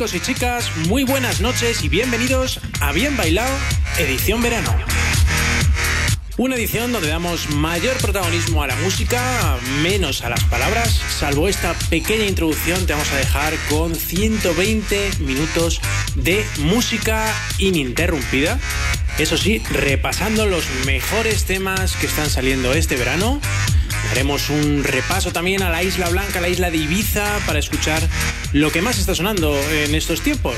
Chicos y chicas, muy buenas noches y bienvenidos a Bien Bailado, edición verano. Una edición donde damos mayor protagonismo a la música, menos a las palabras. Salvo esta pequeña introducción, te vamos a dejar con 120 minutos de música ininterrumpida. Eso sí, repasando los mejores temas que están saliendo este verano. Haremos un repaso también a la Isla Blanca, la isla de Ibiza, para escuchar lo que más está sonando en estos tiempos.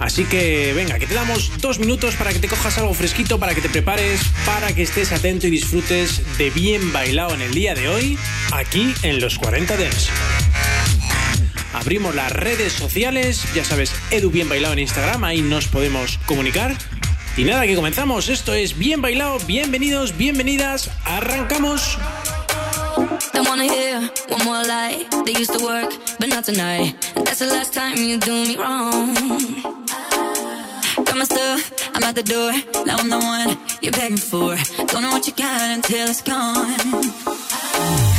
Así que venga, que te damos dos minutos para que te cojas algo fresquito, para que te prepares, para que estés atento y disfrutes de bien bailado en el día de hoy, aquí en los 40 Dents. Abrimos las redes sociales, ya sabes, Edu Bien Bailado en Instagram, ahí nos podemos comunicar. Y nada, que comenzamos, esto es Bien Bailado, bienvenidos, bienvenidas, arrancamos. Don't wanna hear one more lie. They used to work, but not tonight. That's the last time you do me wrong. Got my stuff, I'm at the door. Now I'm the one you're begging for. Don't know what you got until it's gone.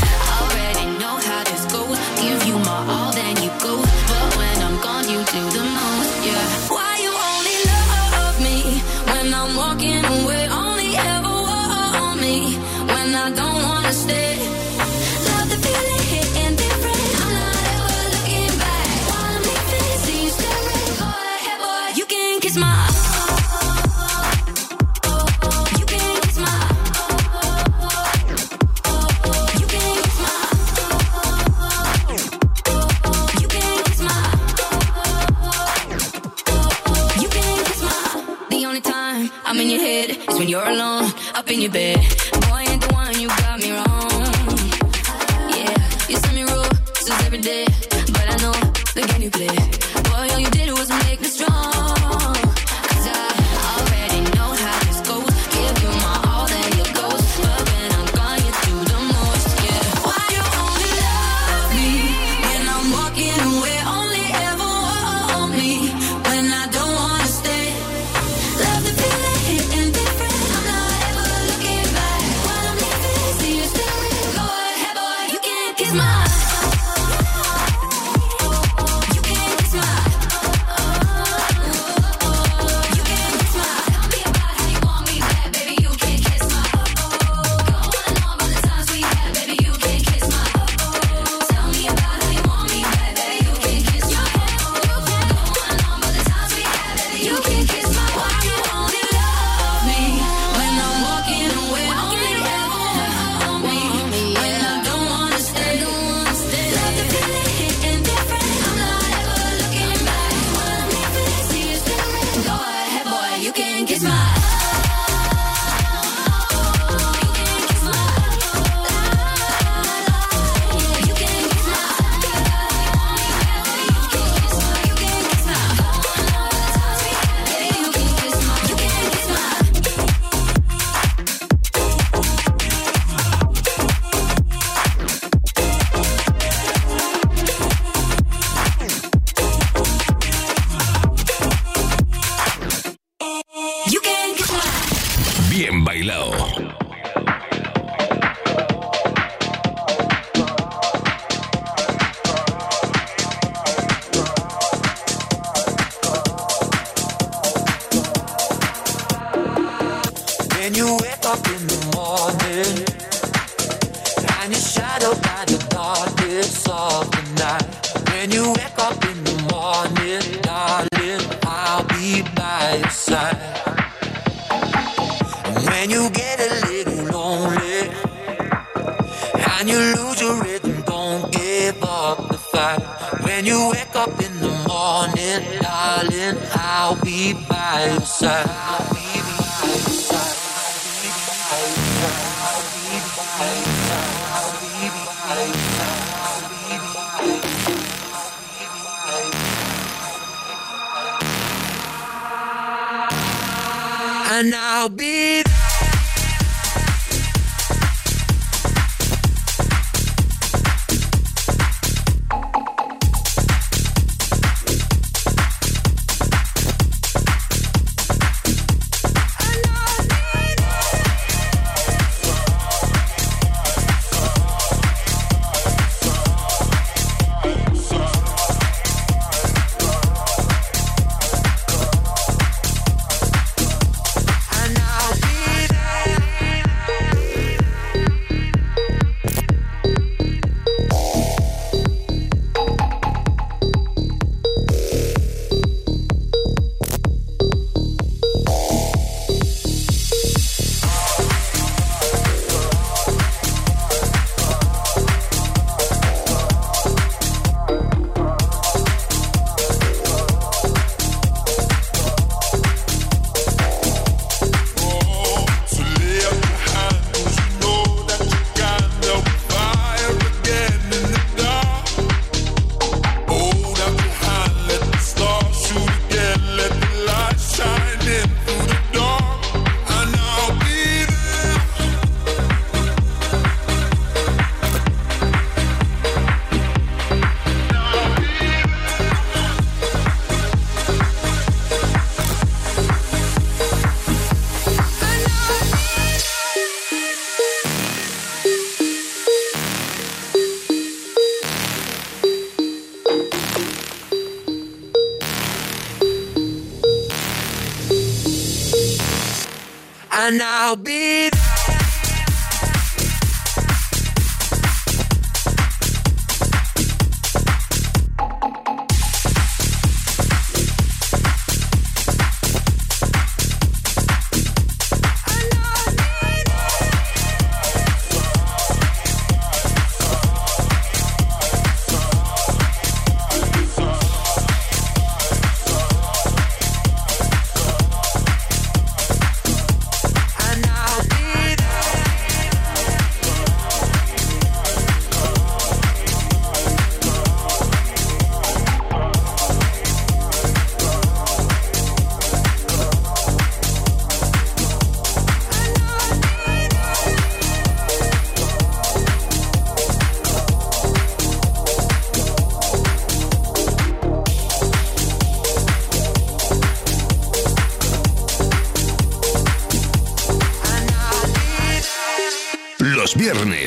Up in your bed.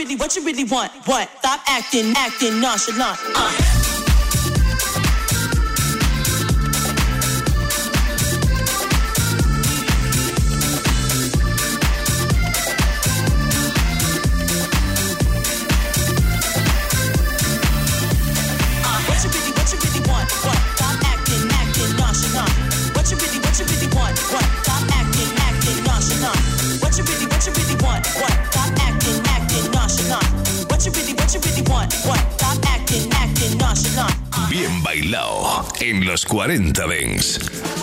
really, what you really want? What? Stop acting, acting nonchalant. Uh. en los 40 Dents.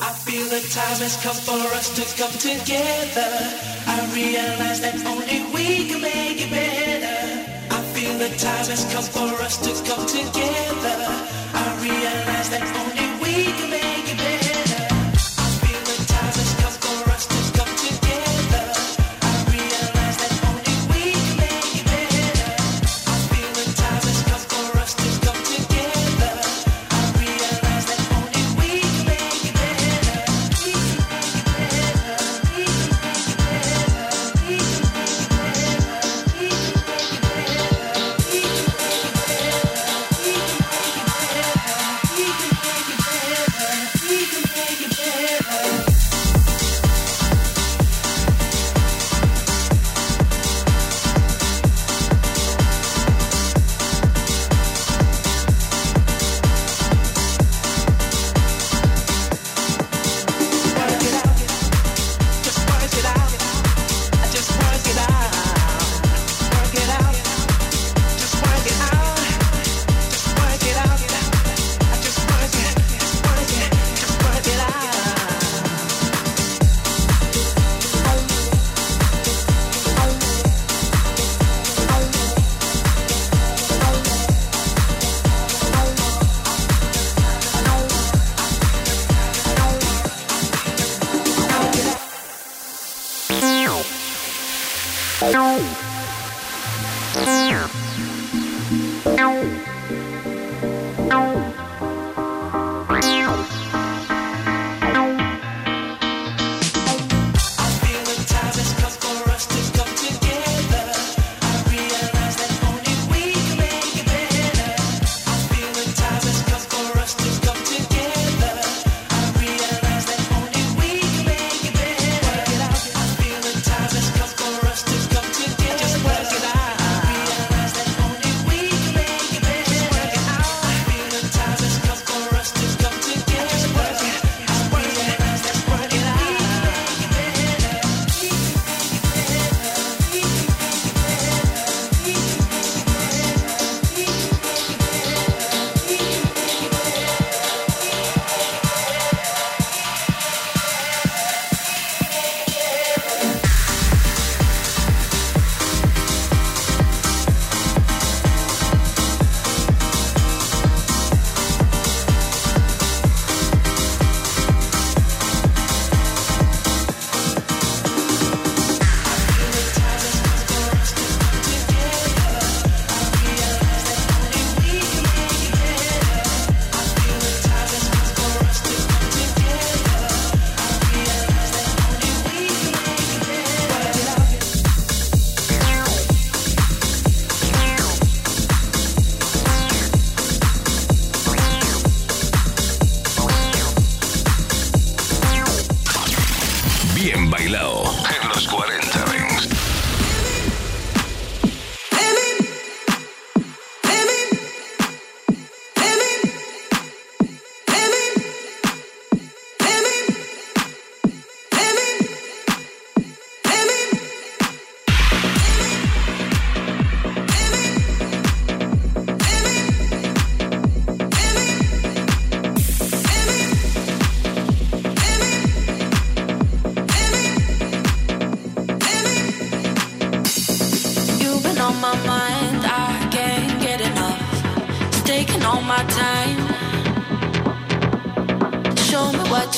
I feel the time has come for us to come together. I realize that only we can make it better. I feel the time has come for us to come together. I realize that only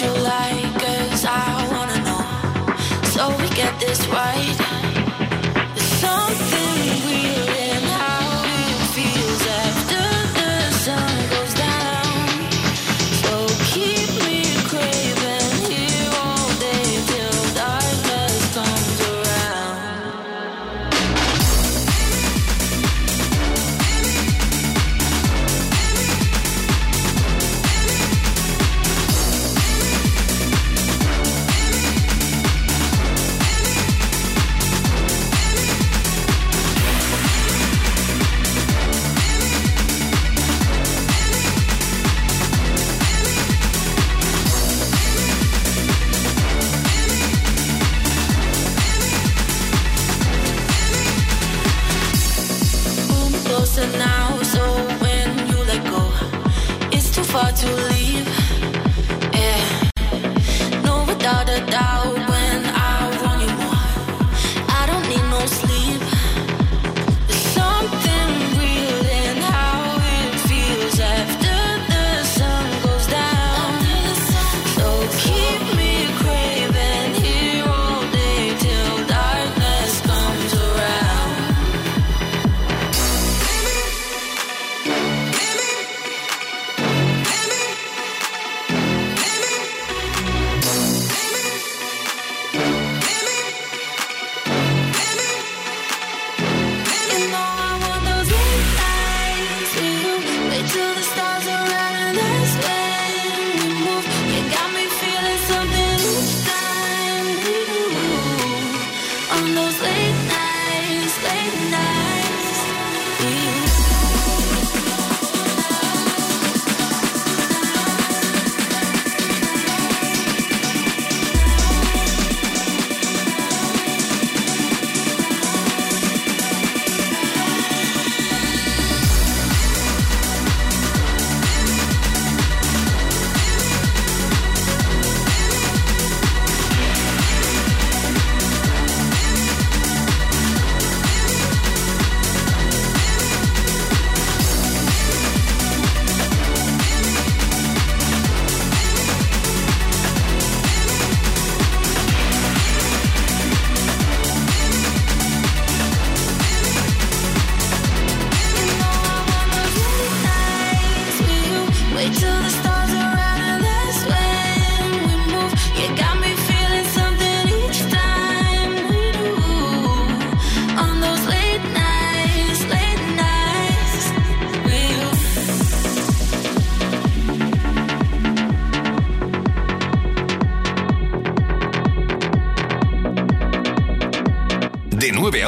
you like? Cause I wanna know. So we get this right.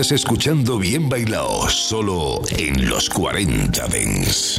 Estás escuchando Bien Bailao, solo en los 40 Dens.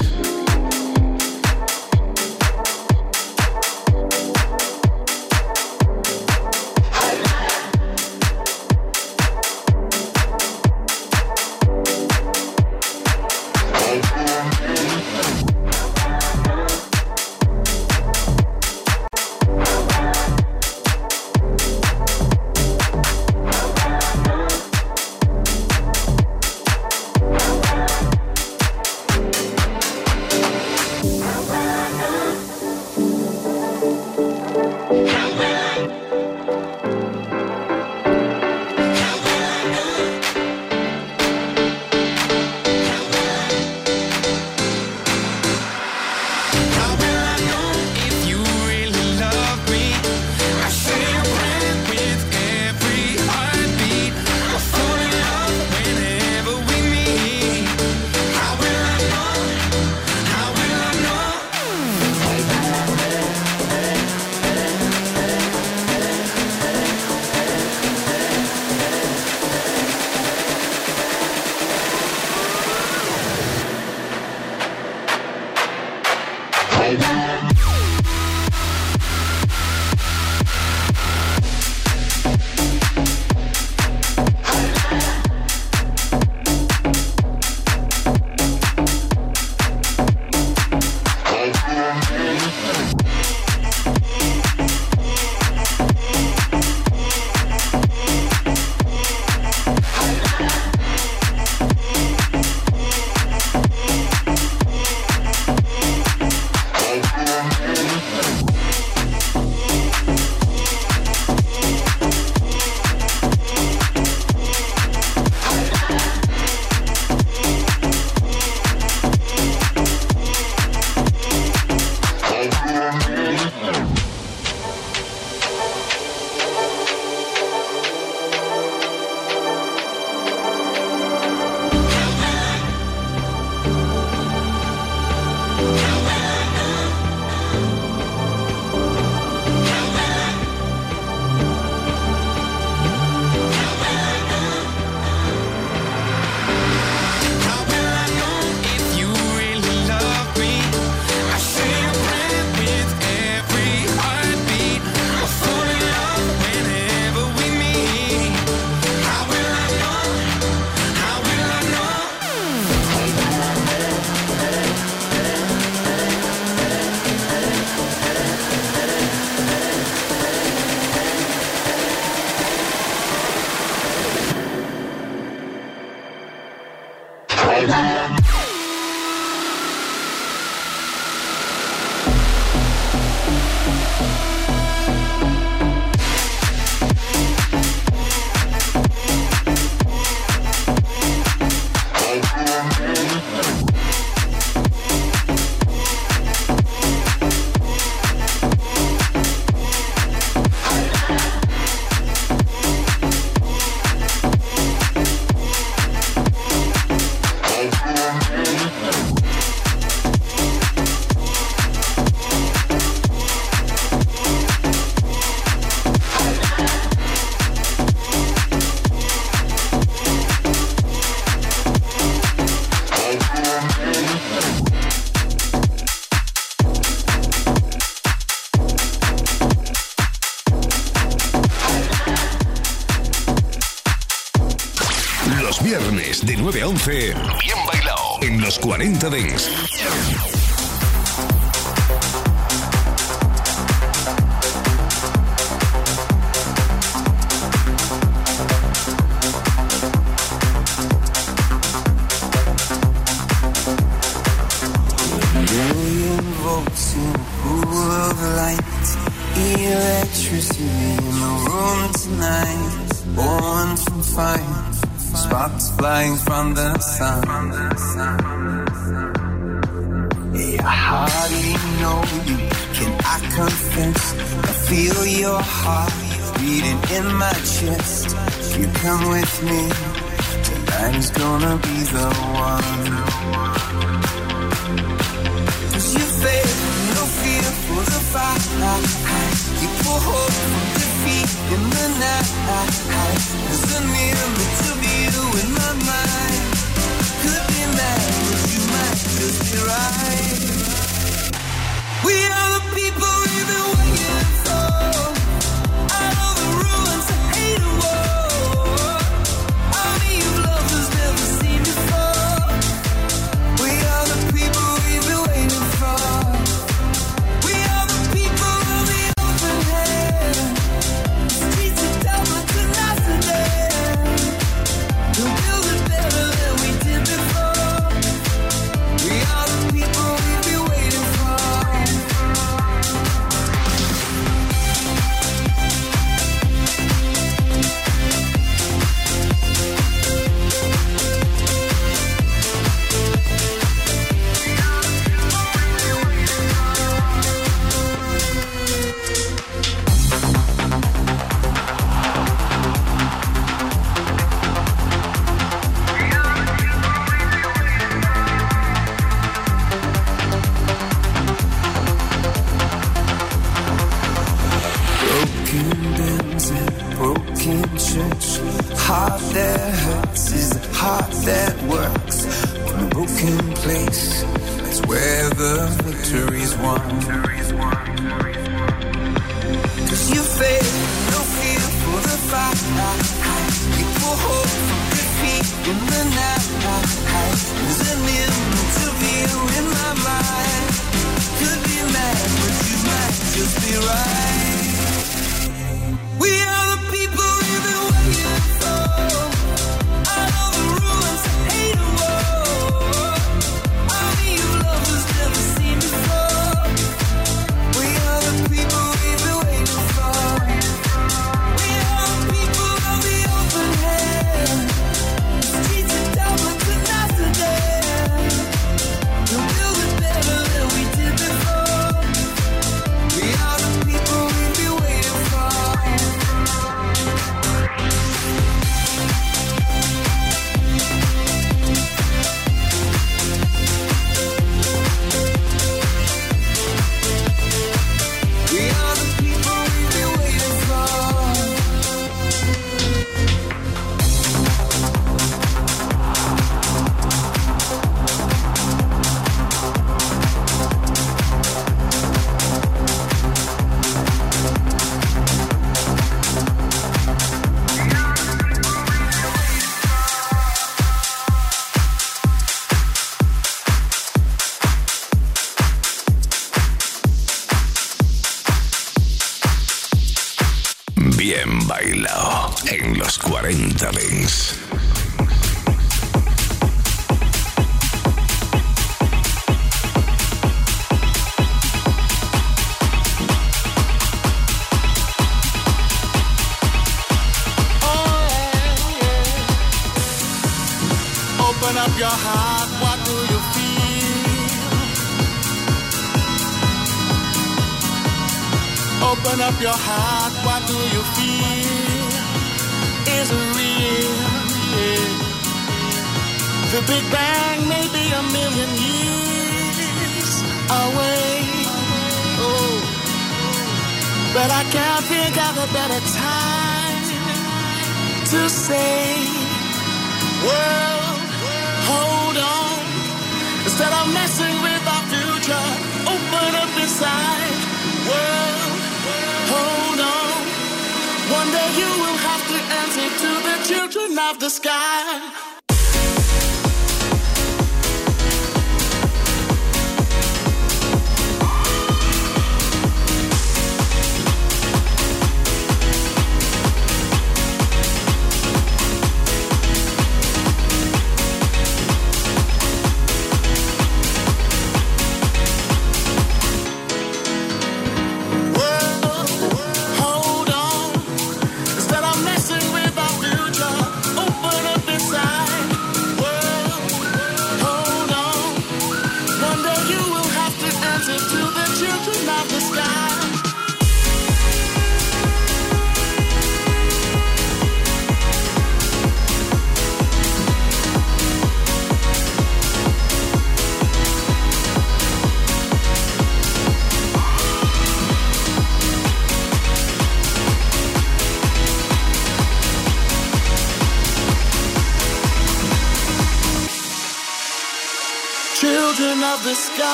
Café.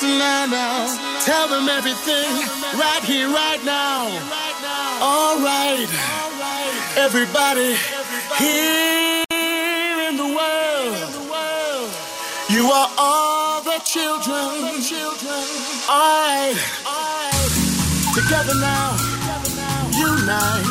Listen now, tell them everything right here, right now. All right, everybody here in the world, you are all the children. All right, together now, unite.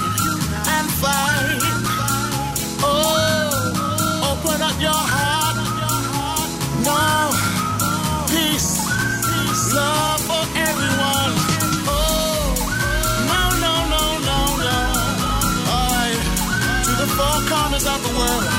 world.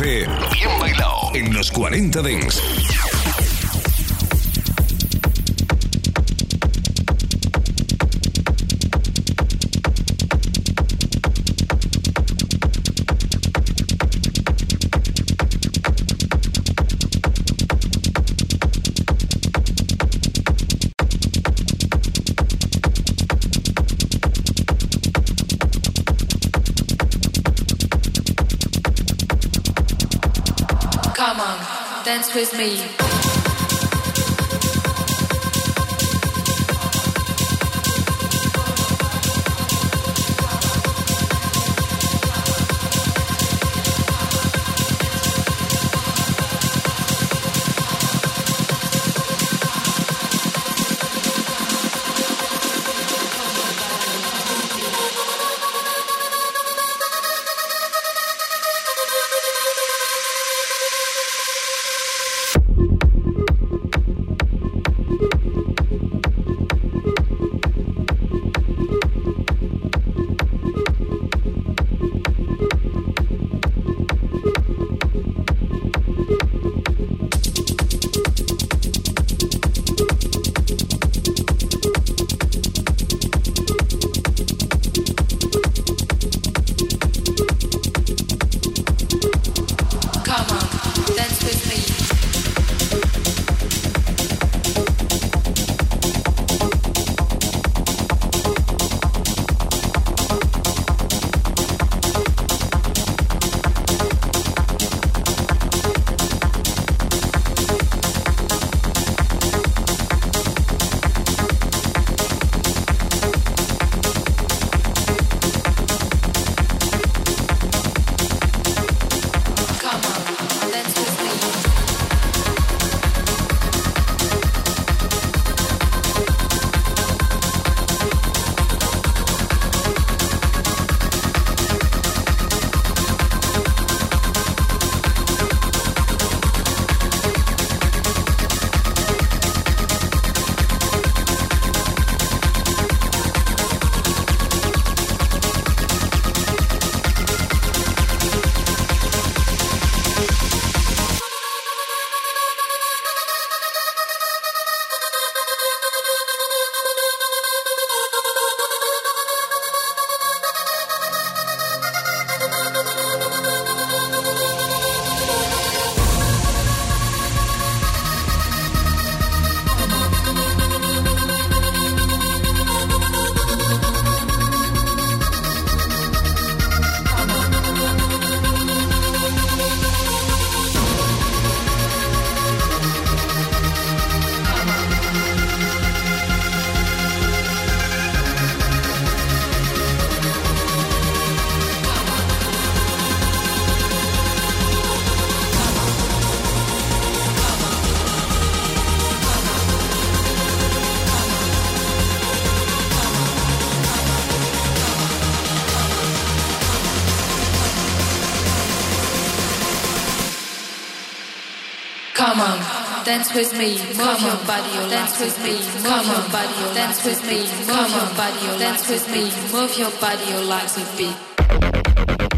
Bien bailado en los 40 Dents. With me. Come on, dance with me. Move your body, dance with me. Move your body, dance with me. Move your body, dance with me. Move your body, oh, like a beat.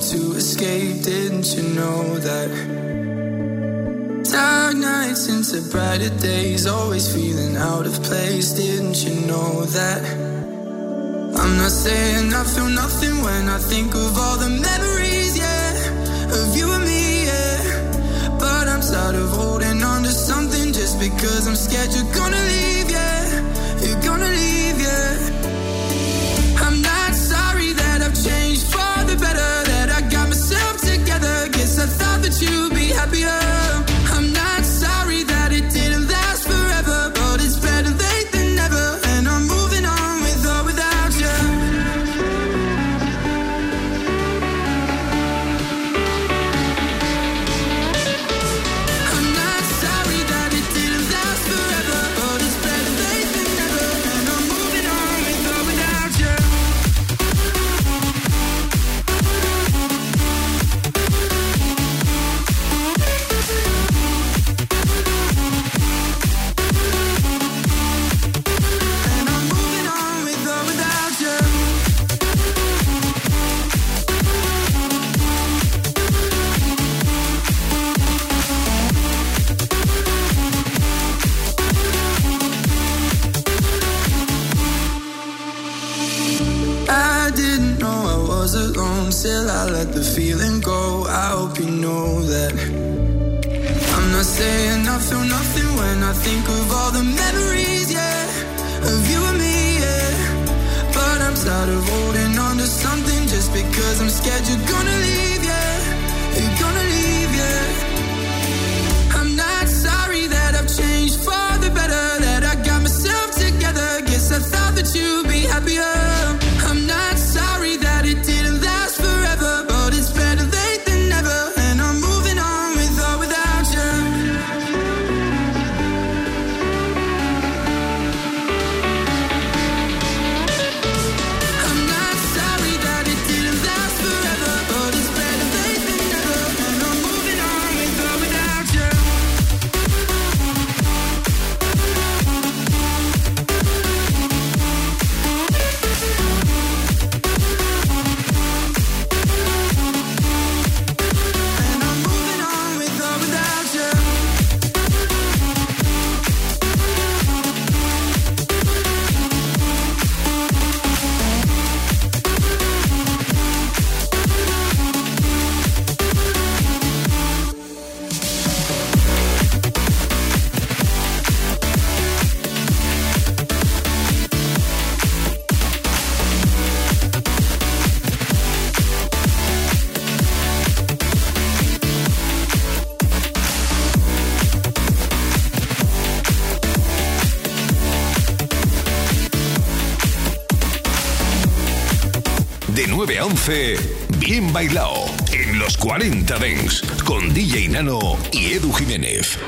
to escape, didn't you know that? Dark nights into brighter days, always feeling out of place, didn't you know that? I'm not saying I feel nothing when I think of all the memories, yeah, of you and me, yeah. But I'm tired of holding on to something just because I'm scared you're gonna leave. I think of all the memories, yeah, of you and me, yeah. But I'm tired of holding on to something just because I'm scared you're gonna 9 a 11, Bien Bailao, en los 40 Dengs, con DJ Nano y Edu Jiménez.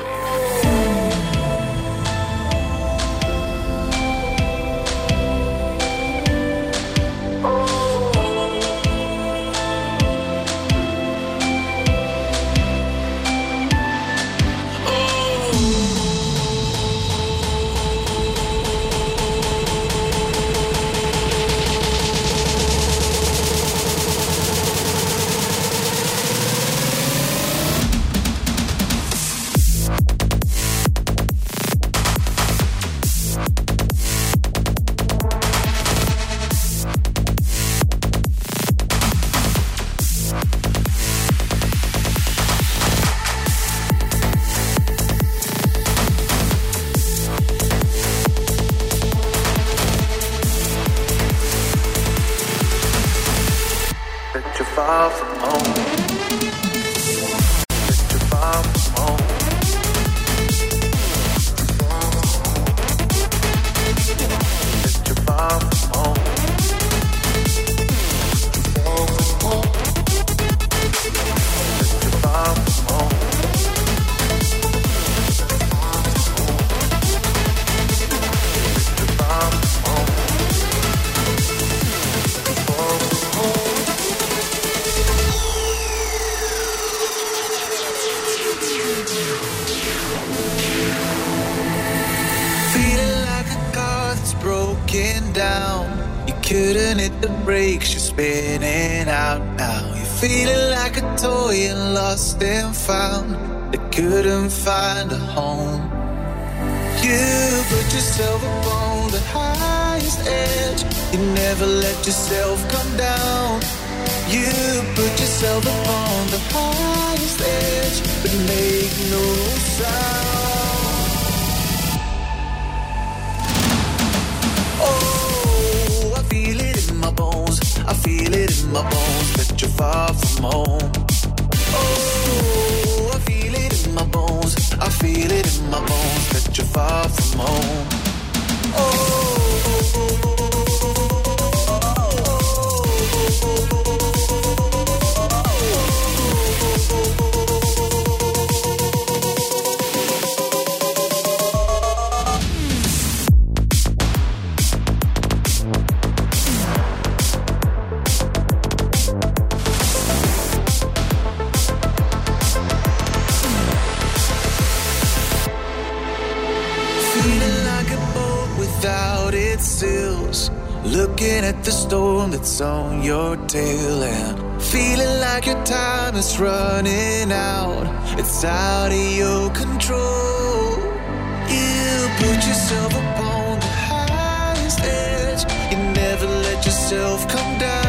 Down. You couldn't hit the brakes, you're spinning out now. You're feeling like a toy and lost and found. That couldn't find a home. You put yourself upon the highest edge. You never let yourself come down. You put yourself upon the highest edge, but make no sound. I feel it in my bones that you're far from home. Oh, I feel it in my bones. I feel it in my bones that you're far from home. Feeling the storm that's on your tail and feeling like your time is running out. It's out of your control. You put yourself upon the highest edge. You never let yourself come down.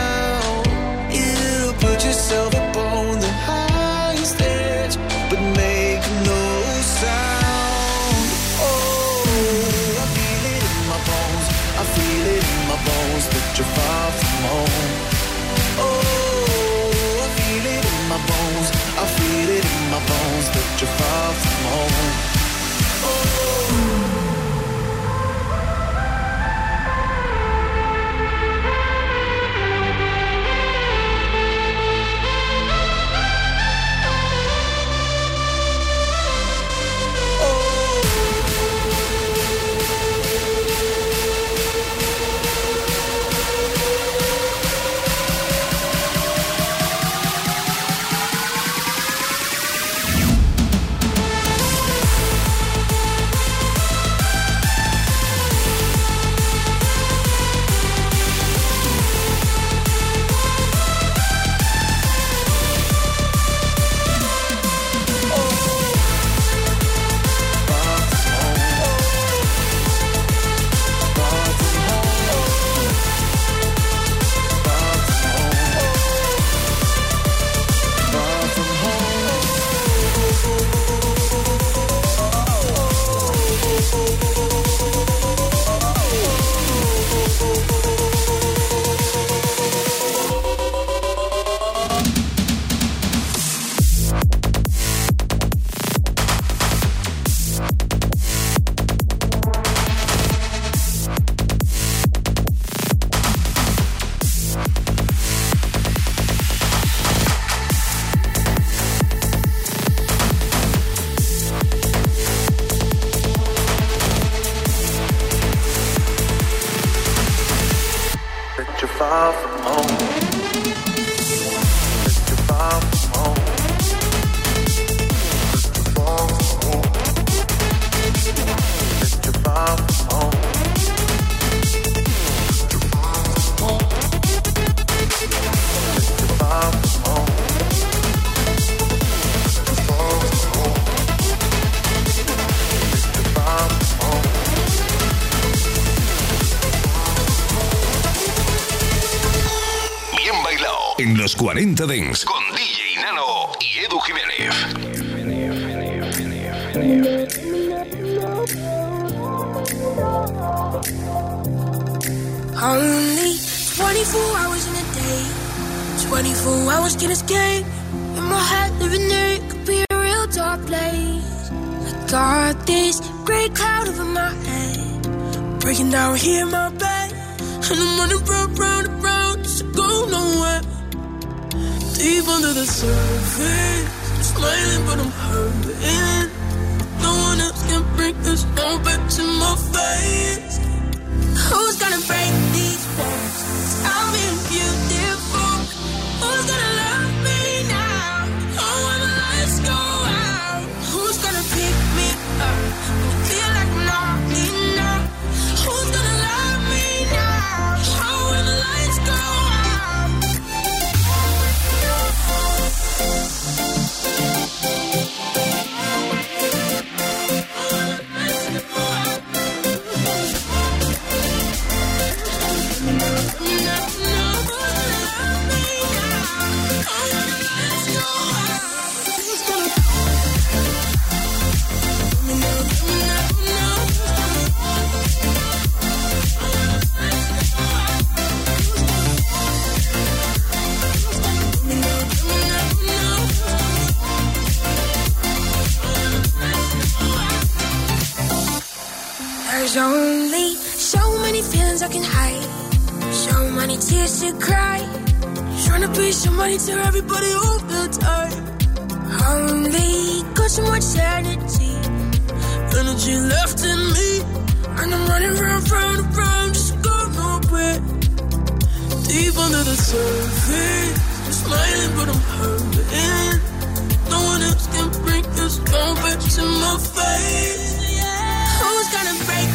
40 Dance. Con DJ Nano y Edu Jiménez. Only 24 hours in a day. 24 hours can escape. In my head, living there, it could be a real dark place. I got this gray cloud over my head. Breaking down here in my bed. And I'm running round, round, round, just to go nowhere. Deep under the surface. Smiling, but I'm hurting. No one else can bring this no back to my face. Who's gonna break these walls? I'll be beautiful. There's only so many feelings I can hide, so many tears to cry. Trying to be somebody to everybody all the time. Only got so much sanity, energy left in me, and I'm running round, round, round, just go nowhere. Deep under the surface, I'm smiling but I'm hurting. No one else can bring this moment to my face. Who's gonna break?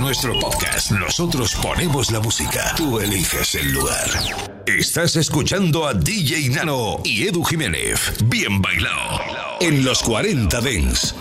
nuestro podcast. Nosotros ponemos la música. Tú eliges el lugar. Estás escuchando a DJ Nano y Edu Jiménez. Bien bailado. En los 40 Dens.